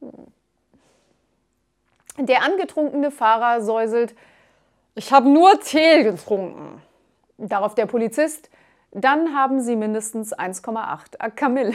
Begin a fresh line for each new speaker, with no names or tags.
Hm. Der angetrunkene Fahrer säuselt, ich habe nur Tee getrunken. Darauf der Polizist, dann haben Sie mindestens 1,8 Kamille.